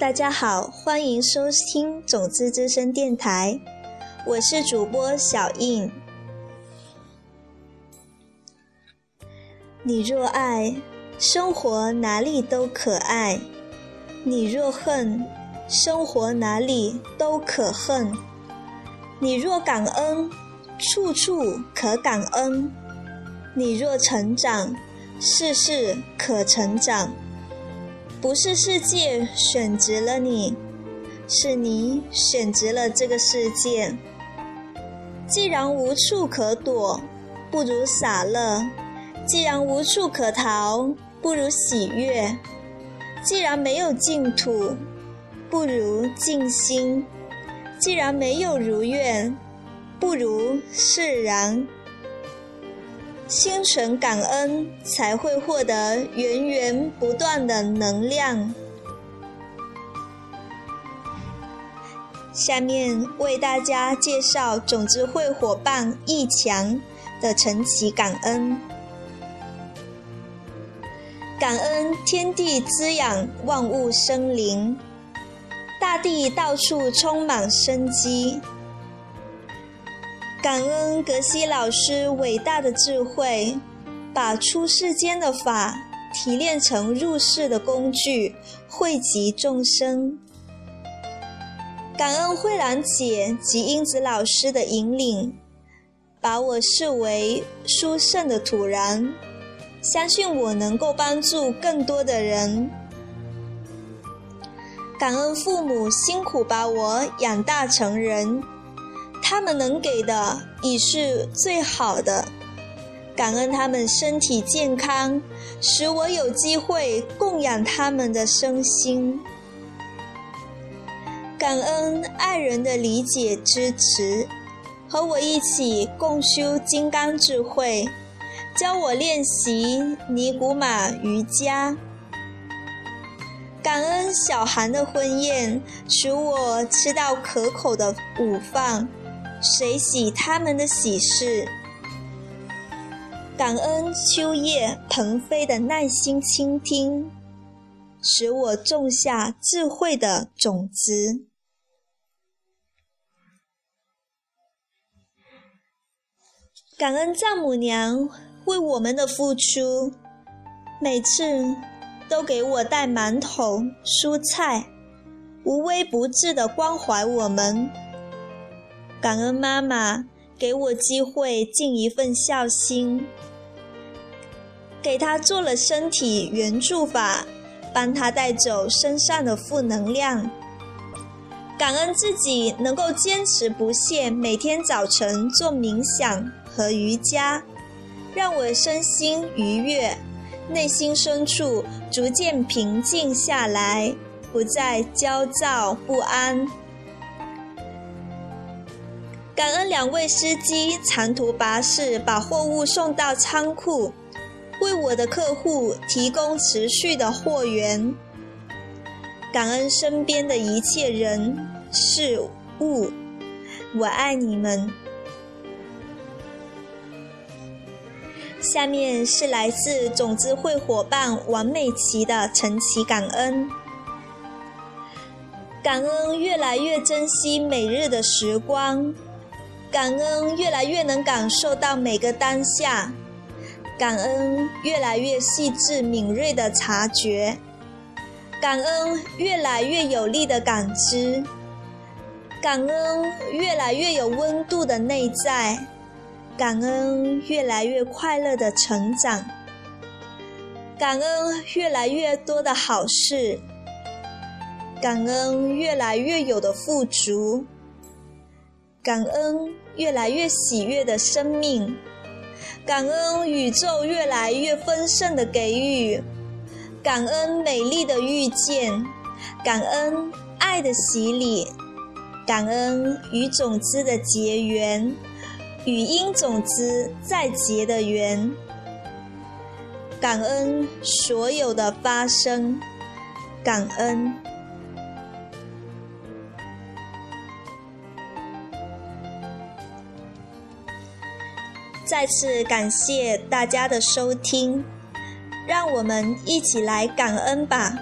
大家好，欢迎收听种子之声电台，我是主播小印。你若爱，生活哪里都可爱；你若恨，生活哪里都可恨；你若感恩，处处可感恩；你若成长，事事可成长。不是世界选择了你，是你选择了这个世界。既然无处可躲，不如洒乐；既然无处可逃，不如喜悦；既然没有净土，不如静心；既然没有如愿，不如释然。心存感恩，才会获得源源不断的能量。下面为大家介绍种子会伙伴易强的晨起感恩。感恩天地滋养万物生灵，大地到处充满生机。感恩格西老师伟大的智慧，把出世间的法提炼成入世的工具，惠及众生。感恩慧兰姐及英子老师的引领，把我视为殊胜的土壤，相信我能够帮助更多的人。感恩父母辛苦把我养大成人。他们能给的已是最好的，感恩他们身体健康，使我有机会供养他们的身心。感恩爱人的理解支持，和我一起共修金刚智慧，教我练习尼古马瑜伽。感恩小韩的婚宴，使我吃到可口的午饭。随喜他们的喜事，感恩秋叶鹏飞的耐心倾听，使我种下智慧的种子。感恩丈母娘为我们的付出，每次都给我带馒头、蔬菜，无微不至的关怀我们。感恩妈妈给我机会尽一份孝心，给她做了身体援助法，帮她带走身上的负能量。感恩自己能够坚持不懈，每天早晨做冥想和瑜伽，让我身心愉悦，内心深处逐渐平静下来，不再焦躁不安。感恩两位司机长途跋涉，把货物送到仓库，为我的客户提供持续的货源。感恩身边的一切人事物，我爱你们。下面是来自种子会伙伴王美琪的晨起感恩，感恩越来越珍惜每日的时光。感恩越来越能感受到每个当下，感恩越来越细致敏锐的察觉，感恩越来越有力的感知，感恩越来越有温度的内在，感恩越来越快乐的成长，感恩越来越多的好事，感恩越来越有的富足。感恩越来越喜悦的生命，感恩宇宙越来越丰盛的给予，感恩美丽的遇见，感恩爱的洗礼，感恩与种子的结缘，与因种子再结的缘，感恩所有的发生，感恩。再次感谢大家的收听，让我们一起来感恩吧。